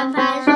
Papa's